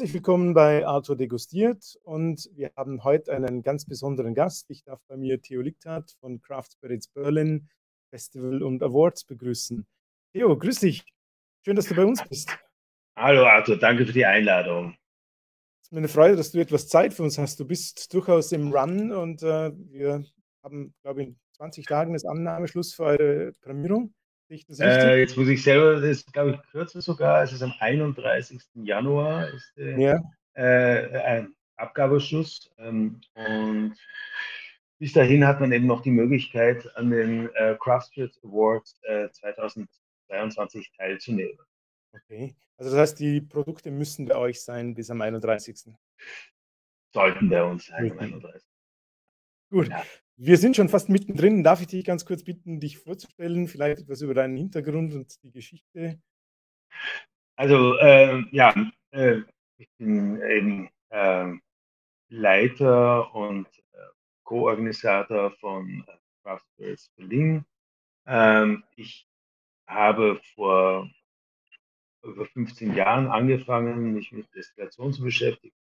Herzlich willkommen bei Arthur Degustiert und wir haben heute einen ganz besonderen Gast. Ich darf bei mir Theo Lichtat von Craft Spirits Berlin Festival und Awards begrüßen. Theo, grüß dich. Schön, dass du bei uns bist. Hallo Arthur, danke für die Einladung. Es ist mir eine Freude, dass du etwas Zeit für uns hast. Du bist durchaus im Run und äh, wir haben, glaube ich, in 20 Tagen das Annahmeschluss für eure Prämierung. Äh, jetzt muss ich selber, das ist glaube ich kürzer sogar, es ist am 31. Januar ist der ja. äh, ein Abgabeschluss ähm, und bis dahin hat man eben noch die Möglichkeit, an den äh, Craft Awards äh, 2022 teilzunehmen. Okay, also das heißt, die Produkte müssen bei euch sein bis am 31. Sollten bei uns sein am 31. Gut, ja. Wir sind schon fast mittendrin. Darf ich dich ganz kurz bitten, dich vorzustellen, vielleicht etwas über deinen Hintergrund und die Geschichte? Also, äh, ja, äh, ich bin eben äh, Leiter und äh, Co-Organisator von äh, Craft Spirits Berlin. Ähm, ich habe vor über 15 Jahren angefangen, mich mit Destillation zu beschäftigen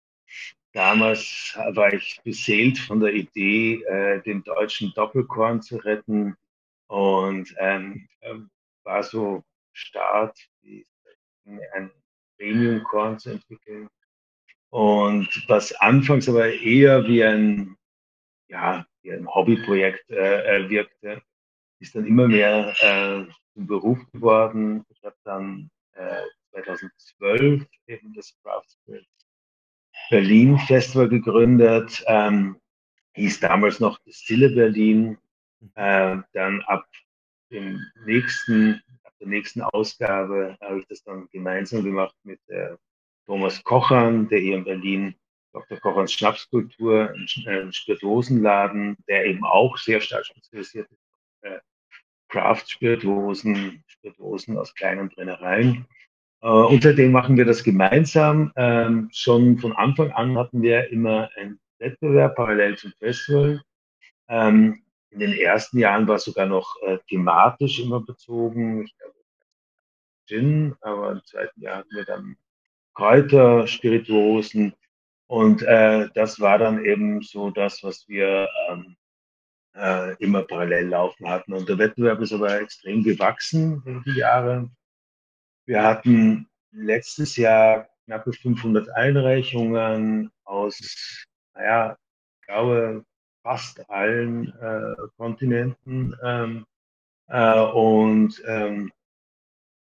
Damals war ich beseelt von der Idee, äh, den deutschen Doppelkorn zu retten und ähm, ähm war so Start, ein Premium-Korn zu entwickeln. Und was anfangs aber eher wie ein, ja, wie ein Hobbyprojekt äh, wirkte, ist dann immer mehr äh, zum Beruf geworden. Ich habe dann äh, 2012 eben das Craft Berlin Festival gegründet, ähm, hieß damals noch Stille Berlin. Äh, dann ab dem nächsten, ab der nächsten Ausgabe habe ich das dann gemeinsam gemacht mit äh, Thomas Kochern, der hier in Berlin Dr. Kochers Schnapskultur, ein Spirituosenladen, der eben auch sehr stark spezialisiert ist äh, Craft-Spirituosen, Spirituosen aus kleinen Brennereien. Äh, und seitdem machen wir das gemeinsam. Ähm, schon von Anfang an hatten wir immer einen Wettbewerb parallel zum Festival. Ähm, in den ersten Jahren war es sogar noch äh, thematisch immer bezogen. Ich glaube, Gin, aber im zweiten Jahr hatten wir dann Kräuter, Spirituosen. Und äh, das war dann eben so das, was wir ähm, äh, immer parallel laufen hatten. Und der Wettbewerb ist aber extrem gewachsen über die Jahre. Wir hatten letztes Jahr knappe 500 Einreichungen aus, naja, ich glaube, fast allen äh, Kontinenten. Ähm, äh, und ähm,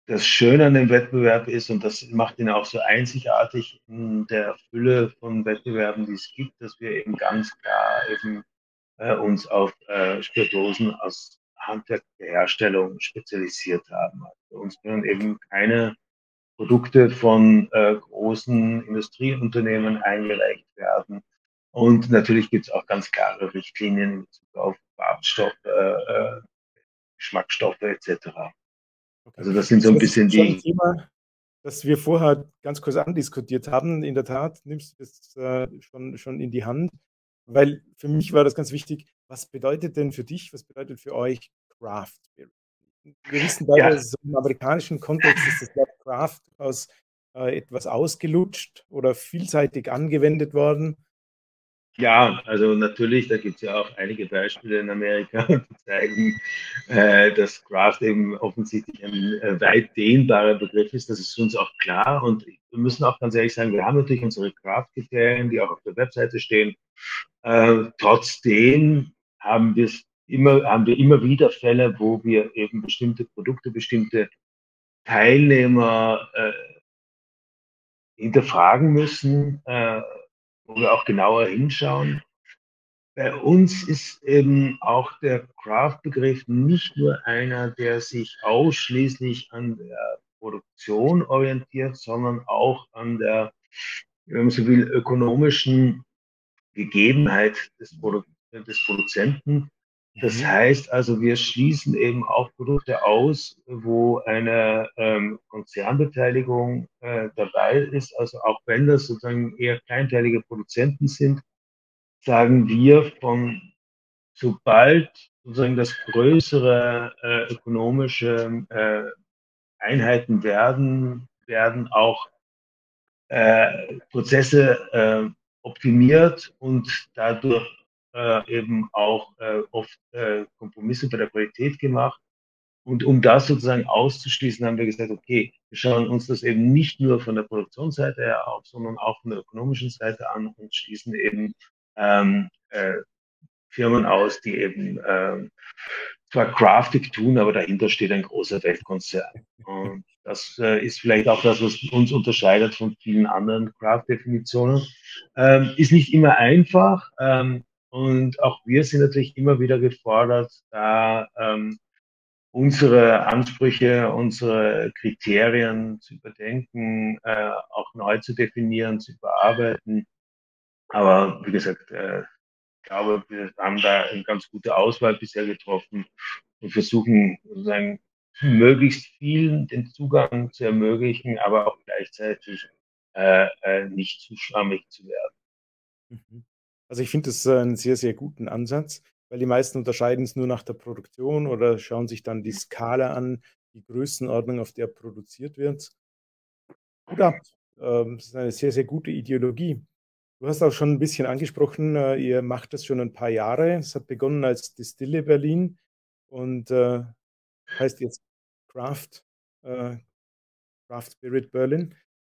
das Schöne an dem Wettbewerb ist, und das macht ihn auch so einzigartig in der Fülle von Wettbewerben, die es gibt, dass wir eben ganz klar eben äh, uns auf äh, Spirituosen aus Handwerk der Herstellung spezialisiert haben. Also uns können eben keine Produkte von äh, großen Industrieunternehmen eingereicht werden. Und natürlich gibt es auch ganz klare Richtlinien in Bezug auf Farbstoffe, äh, Geschmacksstoffe etc. Okay. Also das sind so ein bisschen die. Ein Thema, das wir vorher ganz kurz andiskutiert haben. In der Tat nimmst du das äh, schon, schon in die Hand, weil für mich war das ganz wichtig. Was bedeutet denn für dich, was bedeutet für euch Craft Beer? Wir wissen beide, ja. so im amerikanischen Kontext ist das Wort Craft aus äh, etwas ausgelutscht oder vielseitig angewendet worden. Ja, also natürlich, da gibt es ja auch einige Beispiele in Amerika, die zeigen, äh, dass Craft eben offensichtlich ein äh, weit dehnbarer Begriff ist. Das ist uns auch klar. Und wir müssen auch ganz ehrlich sagen, wir haben natürlich unsere Craft-Kriterien, die auch auf der Webseite stehen. Äh, trotzdem haben wir immer, haben wir immer wieder Fälle, wo wir eben bestimmte Produkte, bestimmte Teilnehmer äh, hinterfragen müssen, äh, wo wir auch genauer hinschauen. Bei uns ist eben auch der Craft-Begriff nicht nur einer, der sich ausschließlich an der Produktion orientiert, sondern auch an der, wenn man so will, ökonomischen Gegebenheit des Produkts des Produzenten. Das mhm. heißt also, wir schließen eben auch Produkte aus, wo eine ähm, Konzernbeteiligung äh, dabei ist. Also auch wenn das sozusagen eher kleinteilige Produzenten sind, sagen wir von sobald sozusagen das größere äh, ökonomische äh, Einheiten werden, werden auch äh, Prozesse äh, optimiert und dadurch äh, eben auch äh, oft äh, Kompromisse bei der Qualität gemacht. Und um das sozusagen auszuschließen, haben wir gesagt, okay, wir schauen uns das eben nicht nur von der Produktionsseite her auf, sondern auch von der ökonomischen Seite an und schließen eben ähm, äh, Firmen aus, die eben ähm, zwar Craftig tun, aber dahinter steht ein großer Weltkonzern. Und das äh, ist vielleicht auch das, was uns unterscheidet von vielen anderen Craft-Definitionen. Ähm, ist nicht immer einfach. Ähm, und auch wir sind natürlich immer wieder gefordert, da ähm, unsere Ansprüche, unsere Kriterien zu überdenken, äh, auch neu zu definieren, zu überarbeiten. Aber wie gesagt, äh, ich glaube, wir haben da eine ganz gute Auswahl bisher getroffen und versuchen sozusagen möglichst vielen den Zugang zu ermöglichen, aber auch gleichzeitig äh, äh, nicht zu schwammig zu werden. Mhm. Also ich finde das einen sehr, sehr guten Ansatz, weil die meisten unterscheiden es nur nach der Produktion oder schauen sich dann die Skala an, die Größenordnung, auf der produziert wird. Oder ähm, das ist eine sehr, sehr gute Ideologie. Du hast auch schon ein bisschen angesprochen, äh, ihr macht das schon ein paar Jahre. Es hat begonnen als Distille Berlin und äh, heißt jetzt Craft, äh, Craft Spirit Berlin.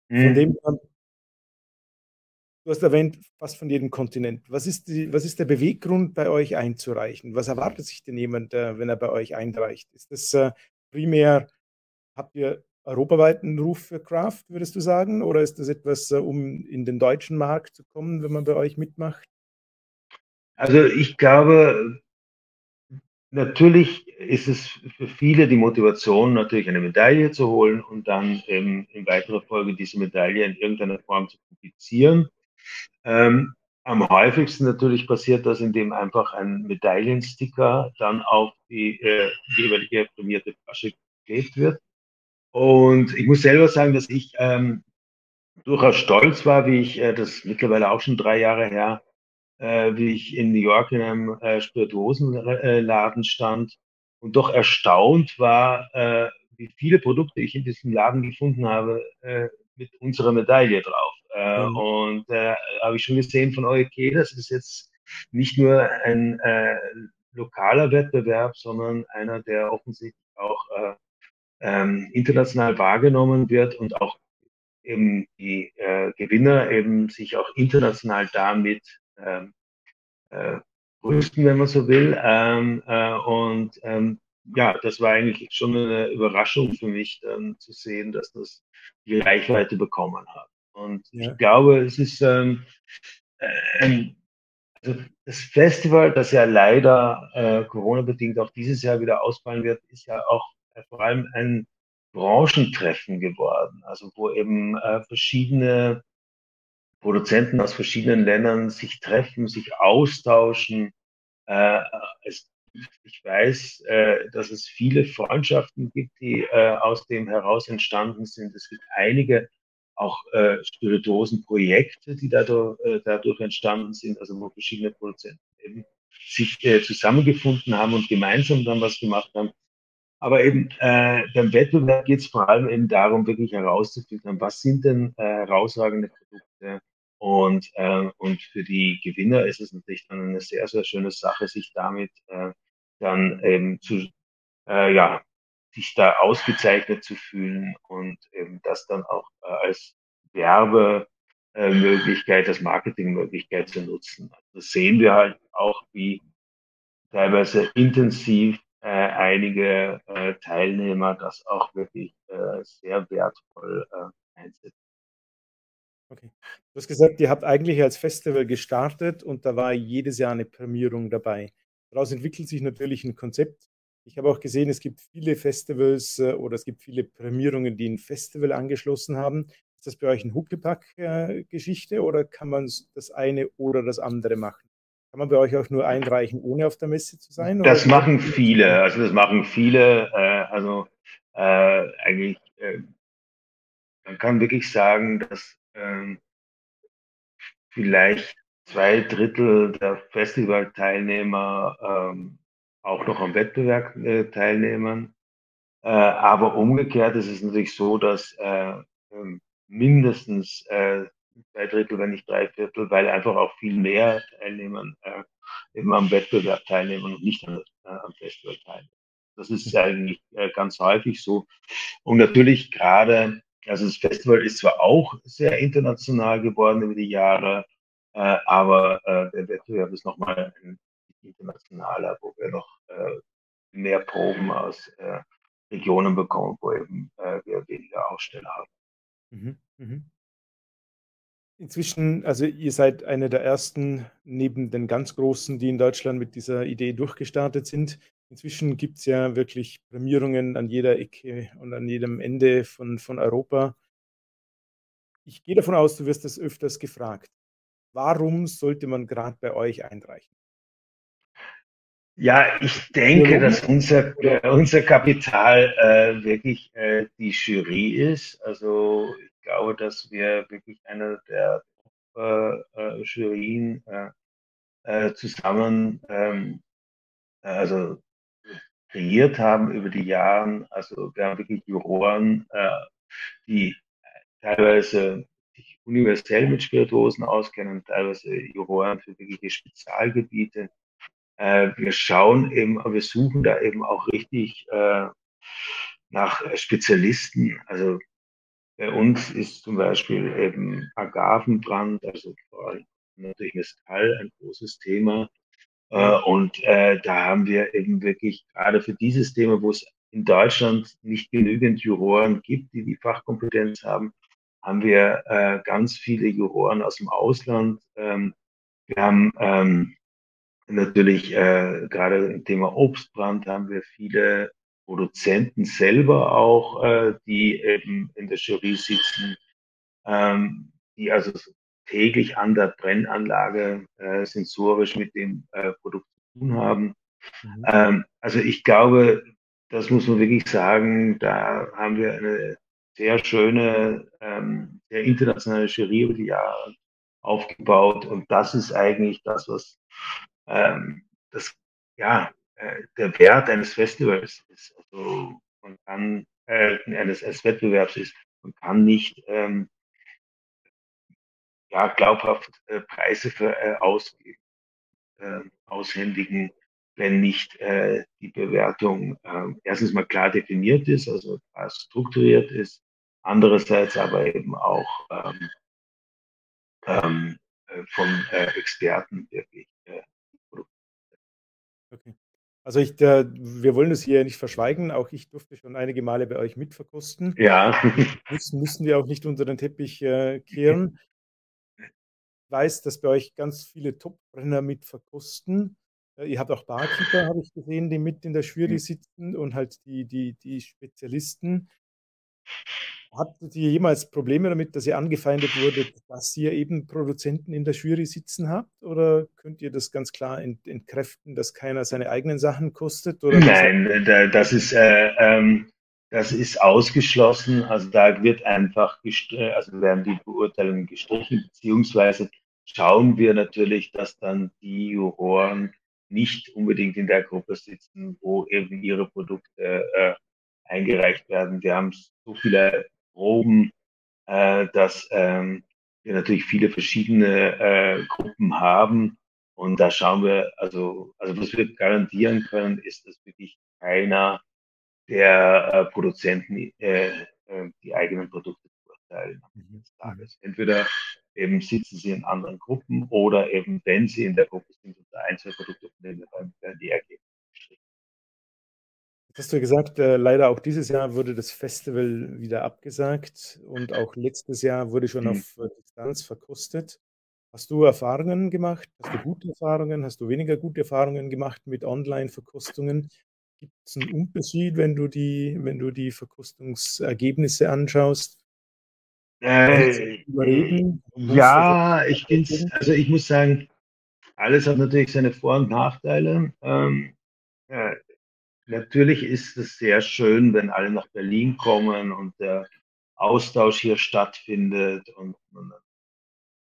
Von mhm. dem Du hast erwähnt, fast von jedem Kontinent. Was ist, die, was ist der Beweggrund, bei euch einzureichen? Was erwartet sich denn jemand, äh, wenn er bei euch einreicht? Ist das äh, primär, habt ihr europaweiten Ruf für Craft, würdest du sagen? Oder ist das etwas, äh, um in den deutschen Markt zu kommen, wenn man bei euch mitmacht? Also ich glaube, natürlich ist es für viele die Motivation, natürlich eine Medaille zu holen und dann ähm, in weiterer Folge diese Medaille in irgendeiner Form zu publizieren. Ähm, am häufigsten natürlich passiert das, indem einfach ein Medaillensticker dann auf die äh, jeweilige prämierte Flasche geklebt wird. Und ich muss selber sagen, dass ich ähm, durchaus stolz war, wie ich äh, das mittlerweile auch schon drei Jahre her, äh, wie ich in New York in einem äh, Spirituosenladen stand und doch erstaunt war, äh, wie viele Produkte ich in diesem Laden gefunden habe äh, mit unserer Medaille drauf. Äh, mhm. Und äh, habe ich schon gesehen von euch, okay, das ist jetzt nicht nur ein äh, lokaler Wettbewerb, sondern einer, der offensichtlich auch äh, ähm, international wahrgenommen wird und auch eben die äh, Gewinner eben sich auch international damit ähm, äh, rüsten, wenn man so will. Ähm, äh, und ähm, ja, das war eigentlich schon eine Überraschung für mich, dann zu sehen, dass das die Reichweite bekommen hat. Und ja. ich glaube, es ist ähm, äh, also das Festival, das ja leider äh, Corona-bedingt auch dieses Jahr wieder ausfallen wird, ist ja auch äh, vor allem ein Branchentreffen geworden, also wo eben äh, verschiedene Produzenten aus verschiedenen Ländern sich treffen, sich austauschen. Äh, es, ich weiß, äh, dass es viele Freundschaften gibt, die äh, aus dem heraus entstanden sind. Es gibt einige auch äh, Spirituosenprojekte, die dadurch, äh, dadurch entstanden sind, also wo verschiedene Produzenten eben sich äh, zusammengefunden haben und gemeinsam dann was gemacht haben. Aber eben äh, beim Wettbewerb geht es vor allem eben darum, wirklich herauszufinden, was sind denn äh, herausragende Produkte. Und, äh, und für die Gewinner ist es natürlich dann eine sehr, sehr schöne Sache, sich damit äh, dann eben zu, äh, ja, sich da ausgezeichnet zu fühlen und eben das dann auch äh, als Werbemöglichkeit, als Marketingmöglichkeit zu nutzen. Also das sehen wir halt auch, wie teilweise intensiv äh, einige äh, Teilnehmer das auch wirklich äh, sehr wertvoll äh, einsetzen. Okay. Du hast gesagt, ihr habt eigentlich als Festival gestartet und da war jedes Jahr eine Prämierung dabei. Daraus entwickelt sich natürlich ein Konzept. Ich habe auch gesehen, es gibt viele Festivals äh, oder es gibt viele Prämierungen, die ein Festival angeschlossen haben. Ist das bei euch eine Huckepack-Geschichte äh, oder kann man das eine oder das andere machen? Kann man bei euch auch nur einreichen, ohne auf der Messe zu sein? Das machen viele. Also das machen viele. Äh, also äh, eigentlich, äh, man kann wirklich sagen, dass ähm, vielleicht zwei Drittel der Festivalteilnehmer ähm, auch noch am Wettbewerb äh, teilnehmen. Äh, aber umgekehrt ist es natürlich so, dass äh, ähm, mindestens äh, zwei Drittel, wenn nicht drei Viertel, weil einfach auch viel mehr Teilnehmer äh, eben am Wettbewerb teilnehmen und nicht an, äh, am Festival teilnehmen. Das ist eigentlich äh, ganz häufig so. Und natürlich gerade, also das Festival ist zwar auch sehr international geworden über die Jahre, äh, aber äh, der Wettbewerb ist nochmal ein internationaler, wo wir noch äh, mehr Proben aus äh, Regionen bekommen, wo eben äh, wir weniger Aussteller haben. Mhm, mhm. Inzwischen, also ihr seid einer der ersten neben den ganz Großen, die in Deutschland mit dieser Idee durchgestartet sind. Inzwischen gibt es ja wirklich Prämierungen an jeder Ecke und an jedem Ende von, von Europa. Ich gehe davon aus, du wirst das öfters gefragt. Warum sollte man gerade bei euch einreichen? Ja, ich denke, dass unser, unser Kapital äh, wirklich äh, die Jury ist. Also ich glaube, dass wir wirklich eine der äh, äh, Jurien äh, äh, zusammen ähm, also kreiert haben über die Jahre. Also wir haben wirklich Juroren, äh, die teilweise sich universell mit Spirituosen auskennen, teilweise Juroren für wirkliche Spezialgebiete. Äh, wir schauen eben, wir suchen da eben auch richtig äh, nach Spezialisten. Also bei uns ist zum Beispiel eben Agavenbrand, also allem natürlich Mescal ein großes Thema. Äh, und äh, da haben wir eben wirklich gerade für dieses Thema, wo es in Deutschland nicht genügend Juroren gibt, die die Fachkompetenz haben, haben wir äh, ganz viele Juroren aus dem Ausland. Ähm, wir haben ähm, natürlich äh, gerade im Thema Obstbrand haben wir viele Produzenten selber auch, äh, die eben in der Jury sitzen, ähm, die also täglich an der Brennanlage äh, sensorisch mit dem äh, Produkt zu tun haben. Mhm. Ähm, also ich glaube, das muss man wirklich sagen, da haben wir eine sehr schöne, ähm, sehr internationale Jury über die Jahre aufgebaut und das ist eigentlich das, was ähm, das ja äh, der Wert eines Festivals ist. Also man kann äh, eines, eines Wettbewerbs ist, man kann nicht ähm, ja, glaubhaft äh, Preise für äh, ausgeben, äh, aushändigen, wenn nicht äh, die Bewertung äh, erstens mal klar definiert ist, also strukturiert ist, andererseits aber eben auch ähm, ähm, äh, von äh, Experten wirklich. Also ich, der, wir wollen das hier nicht verschweigen. Auch ich durfte schon einige Male bei euch mitverkosten. Ja. Das müssen wir auch nicht unter den Teppich äh, kehren. Ich weiß, dass bei euch ganz viele Top-Brenner mitverkosten. Äh, ihr habt auch Barkeeper, habe ich gesehen, die mit in der Jury hm. sitzen und halt die, die, die Spezialisten. Hattet ihr jemals Probleme damit, dass ihr angefeindet wurdet, dass ihr eben Produzenten in der Jury sitzen habt? Oder könnt ihr das ganz klar ent entkräften, dass keiner seine eigenen Sachen kostet? Nein, das ist, äh, ähm, das ist ausgeschlossen. Also da wird einfach, also werden die Beurteilungen gestrichen, beziehungsweise schauen wir natürlich, dass dann die Juroren nicht unbedingt in der Gruppe sitzen, wo eben ihre Produkte äh, eingereicht werden. Wir haben so viele Proben, äh, dass ähm, wir natürlich viele verschiedene äh, Gruppen haben. Und da schauen wir, also, also was wir garantieren können, ist, dass wirklich keiner der äh, Produzenten äh, äh, die eigenen Produkte beurteilen am Ende des Tages. Entweder eben sitzen sie in anderen Gruppen oder eben, wenn sie in der Gruppe sind und ein, zwei Produkte nehmen, dann werden die Ergebnisse Jetzt hast du gesagt, äh, leider auch dieses Jahr wurde das Festival wieder abgesagt und auch letztes Jahr wurde schon mhm. auf äh, Distanz verkostet. Hast du Erfahrungen gemacht? Hast du gute Erfahrungen? Hast du weniger gute Erfahrungen gemacht mit Online-Verkostungen? Gibt es einen Unterschied, wenn du die, wenn du die Verkostungsergebnisse anschaust? Äh? Ja, ich bin's, also ich muss sagen, alles hat natürlich seine Vor- und Nachteile. Ähm, ja, natürlich ist es sehr schön, wenn alle nach Berlin kommen und der Austausch hier stattfindet und man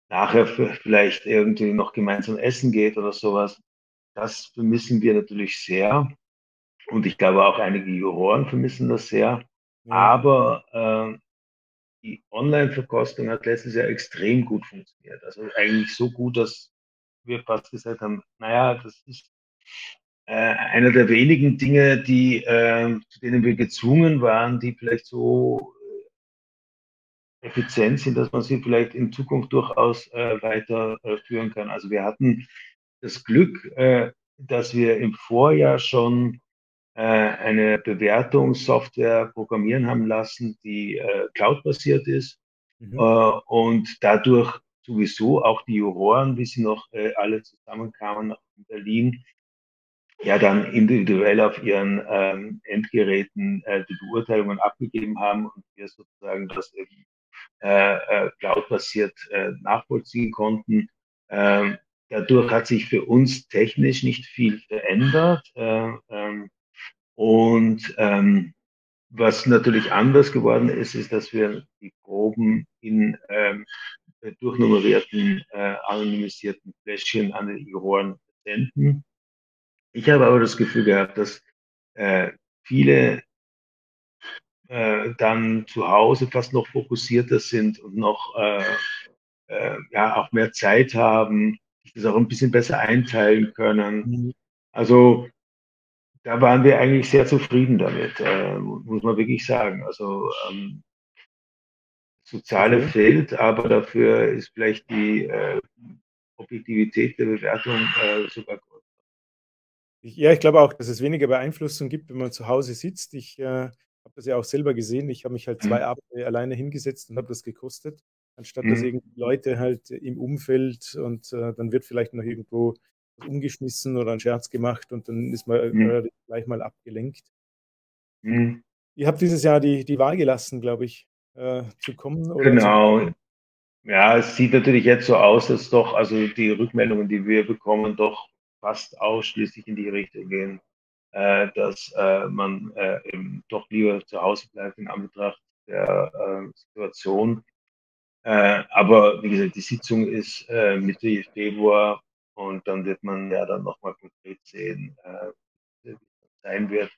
nachher vielleicht irgendwie noch gemeinsam essen geht oder sowas. Das vermissen wir natürlich sehr. Und ich glaube auch einige Juroren vermissen das sehr. Ja. Aber äh, die Online-Verkostung hat letztes Jahr extrem gut funktioniert. Also eigentlich so gut, dass wir fast gesagt haben, naja, das ist äh, einer der wenigen Dinge, die, äh, zu denen wir gezwungen waren, die vielleicht so äh, effizient sind, dass man sie vielleicht in Zukunft durchaus äh, weiterführen kann. Also wir hatten das Glück, äh, dass wir im Vorjahr schon äh, eine Bewertungssoftware programmieren haben lassen, die äh, cloud-basiert ist mhm. äh, und dadurch sowieso auch die Juroren, wie sie noch äh, alle zusammenkamen in Berlin, ja dann individuell auf ihren ähm, Endgeräten äh, die Beurteilungen abgegeben haben und wir sozusagen das eben äh, äh, cloud-basiert äh, nachvollziehen konnten. Ähm, dadurch hat sich für uns technisch nicht viel verändert. Äh, ähm, und ähm, was natürlich anders geworden ist, ist, dass wir die Proben in ähm, durchnummerierten, äh, anonymisierten Fläschchen an die Juroren senden. Ich habe aber das Gefühl gehabt, dass äh, viele äh, dann zu Hause fast noch fokussierter sind und noch äh, äh, ja auch mehr Zeit haben, sich das auch ein bisschen besser einteilen können. Mhm. Also da waren wir eigentlich sehr zufrieden damit, äh, muss man wirklich sagen. Also ähm, Soziale okay. fehlt, aber dafür ist vielleicht die äh, Objektivität der Bewertung äh, sogar größer. Ja, ich glaube auch, dass es weniger Beeinflussung gibt, wenn man zu Hause sitzt. Ich äh, habe das ja auch selber gesehen. Ich habe mich halt zwei mhm. Abende alleine hingesetzt und habe das gekostet, anstatt mhm. dass irgendwie Leute halt im Umfeld und äh, dann wird vielleicht noch irgendwo umgeschmissen oder ein Scherz gemacht und dann ist man mhm. gleich mal abgelenkt. Mhm. Ihr habt dieses Jahr die, die Wahl gelassen, glaube ich, äh, zu kommen. genau. Zu ja, es sieht natürlich jetzt so aus, dass doch, also die Rückmeldungen, die wir bekommen, doch fast ausschließlich in die Richtung gehen, äh, dass äh, man äh, eben doch lieber zu Hause bleibt in Anbetracht der äh, Situation. Äh, aber wie gesagt, die Sitzung ist Mitte Februar und dann wird man ja dann nochmal konkret sehen, äh, wie das sein wird.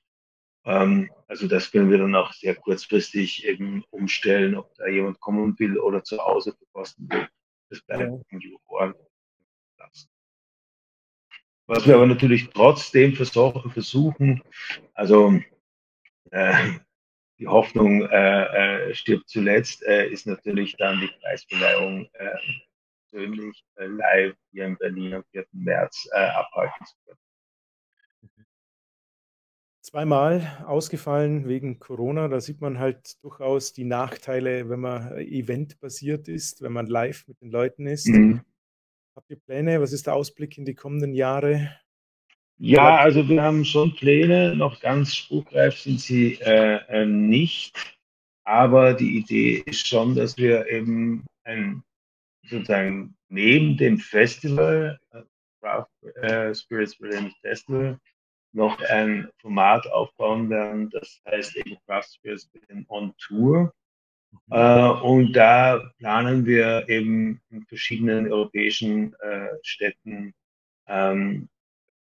Ähm, also das können wir dann auch sehr kurzfristig eben umstellen, ob da jemand kommen will oder zu Hause verkosten will. Das bleibt ja. Ohren lassen. Was wir aber natürlich trotzdem versuchen, also äh, die Hoffnung äh, äh, stirbt zuletzt, äh, ist natürlich dann die Preisverleihung äh, persönlich äh, live hier in Berlin am 4. März abhalten zu können. Zweimal ausgefallen wegen Corona. Da sieht man halt durchaus die Nachteile, wenn man eventbasiert ist, wenn man live mit den Leuten ist. Mhm. Habt ihr Pläne? Was ist der Ausblick in die kommenden Jahre? Ja, also wir haben schon Pläne. Noch ganz spruchreif sind sie äh, äh, nicht. Aber die Idee ist schon, dass wir eben ein sozusagen neben dem Festival, äh, Craft äh, Spirits Berlin Festival, noch ein Format aufbauen werden, das heißt eben Craft Spirits on Tour. Äh, und da planen wir eben in verschiedenen europäischen äh, Städten ähm,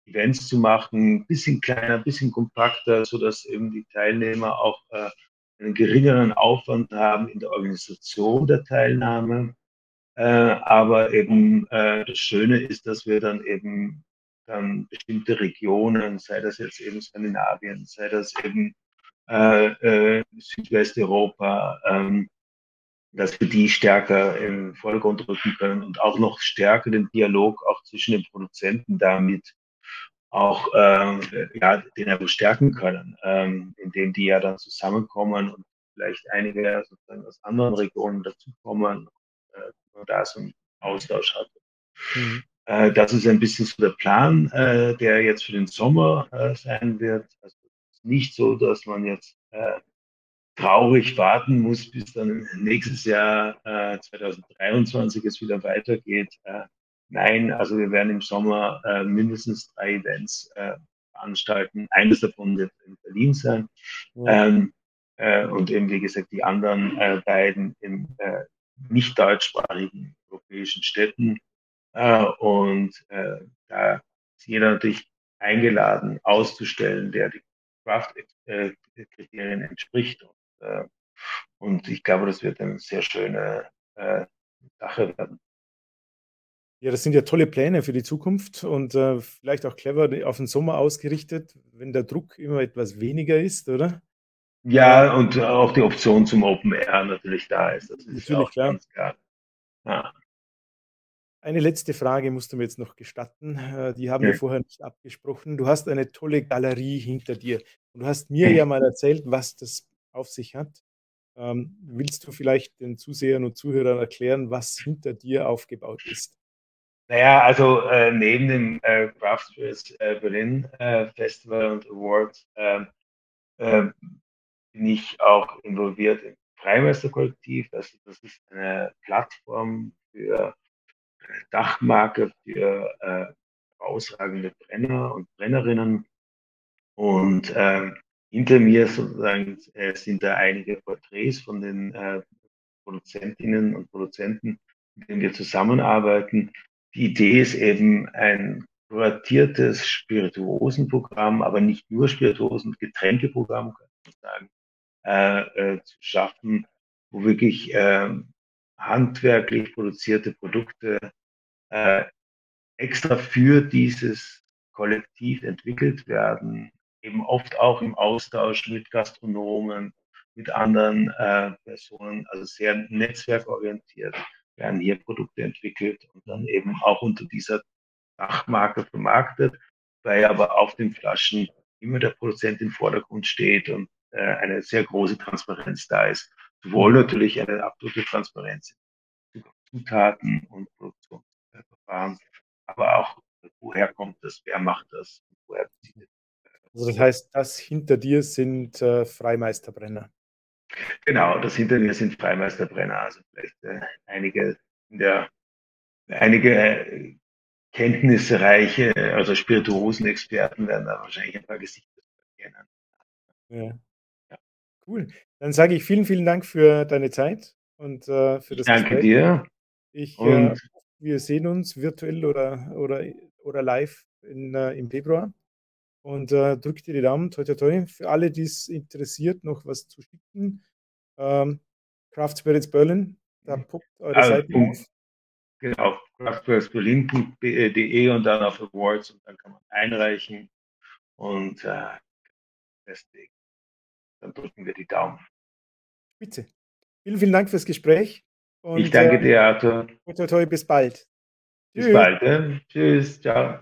Events zu machen, ein bisschen kleiner, ein bisschen kompakter, so dass eben die Teilnehmer auch äh, einen geringeren Aufwand haben in der Organisation der Teilnahme. Äh, aber eben äh, das Schöne ist, dass wir dann eben dann bestimmte Regionen, sei das jetzt eben Skandinavien, sei das eben äh, äh, Südwesteuropa, ähm, dass wir die stärker im Vordergrund rücken können und auch noch stärker den Dialog auch zwischen den Produzenten damit auch ähm, ja, den einfach stärken können, ähm, indem die ja dann zusammenkommen und vielleicht einige sozusagen aus anderen Regionen dazukommen äh, man da so einen Austausch hat. Mhm. Äh, das ist ein bisschen so der Plan, äh, der jetzt für den Sommer äh, sein wird. Also nicht so, dass man jetzt äh, traurig warten muss, bis dann nächstes Jahr 2023 äh, es wieder weitergeht. Äh, nein, also wir werden im Sommer mindestens drei Events veranstalten. Eines davon wird in Berlin sein. Ja. Ähm, und eben, wie gesagt, die anderen beiden im nicht deutschsprachigen europäischen Städten. Äh, und äh, da ist jeder natürlich eingeladen, auszustellen, der die Craft-Kriterien entspricht. Und, äh, Und ich glaube, das wird eine sehr schöne äh, Sache werden. Ja, das sind ja tolle Pläne für die Zukunft und äh, vielleicht auch clever auf den Sommer ausgerichtet, wenn der Druck immer etwas weniger ist, oder? Ja, und auch die Option zum Open Air natürlich da ist. Das ist natürlich ja auch klar. ganz klar. Ja. Eine letzte Frage musst du mir jetzt noch gestatten. Äh, die haben ja. wir vorher nicht abgesprochen. Du hast eine tolle Galerie hinter dir. Und du hast mir ja mal erzählt, was das auf sich hat. Ähm, willst du vielleicht den Zusehern und Zuhörern erklären, was hinter dir aufgebaut ist? Naja, also äh, neben dem äh, Craftspace äh, Berlin äh, Festival und Awards ähm, ähm, bin ich auch involviert im Freimeisterkollektiv. Also das ist eine Plattform für Dachmarke für äh, ausragende Brenner und Brennerinnen. Und ähm, hinter mir sozusagen äh, sind da einige Porträts von den äh, Produzentinnen und Produzenten, mit denen wir zusammenarbeiten. Die Idee ist eben ein kuratiertes Spirituosenprogramm, aber nicht nur Spirituosen, Getränkeprogramm, kann man sagen, äh, äh, zu schaffen, wo wirklich äh, handwerklich produzierte Produkte äh, extra für dieses Kollektiv entwickelt werden, eben oft auch im Austausch mit Gastronomen, mit anderen äh, Personen, also sehr netzwerkorientiert werden hier Produkte entwickelt und dann eben auch unter dieser Dachmarke vermarktet, weil aber auf den Flaschen immer der Produzent im Vordergrund steht und äh, eine sehr große Transparenz da ist. Sowohl natürlich eine absolute Transparenz Zutaten und Produktionsverfahren, aber auch woher kommt das, wer macht das, woher bezieht Also das heißt, das hinter dir sind äh, Freimeisterbrenner. Genau, das hinter mir sind Freimeisterbrenner, also vielleicht äh, einige der einige äh, kenntnisreiche, also Spirituosenexperten werden da wahrscheinlich ein paar Gesichter kennen. Ja. ja. Cool. Dann sage ich vielen, vielen Dank für deine Zeit und äh, für das Danke Gespräch. dir. Ich, äh, wir sehen uns virtuell oder, oder, oder live in, äh, im Februar und äh, drückt dir die Daumen, toi toi toi. Für alle, die es interessiert, noch was zu schicken, ähm, Craft Spirits Berlin, da pumpt eure also, Seite auf. Genau, craftspiritsberlin.de und dann auf Awards und dann kann man einreichen und äh, deswegen, dann drücken wir die Daumen. Bitte. Vielen, vielen Dank fürs Gespräch. Und, ich danke äh, dir, Arthur. Toi, toi, toi, bis bald. Bis Tschüss. bald. Äh? Tschüss, ciao.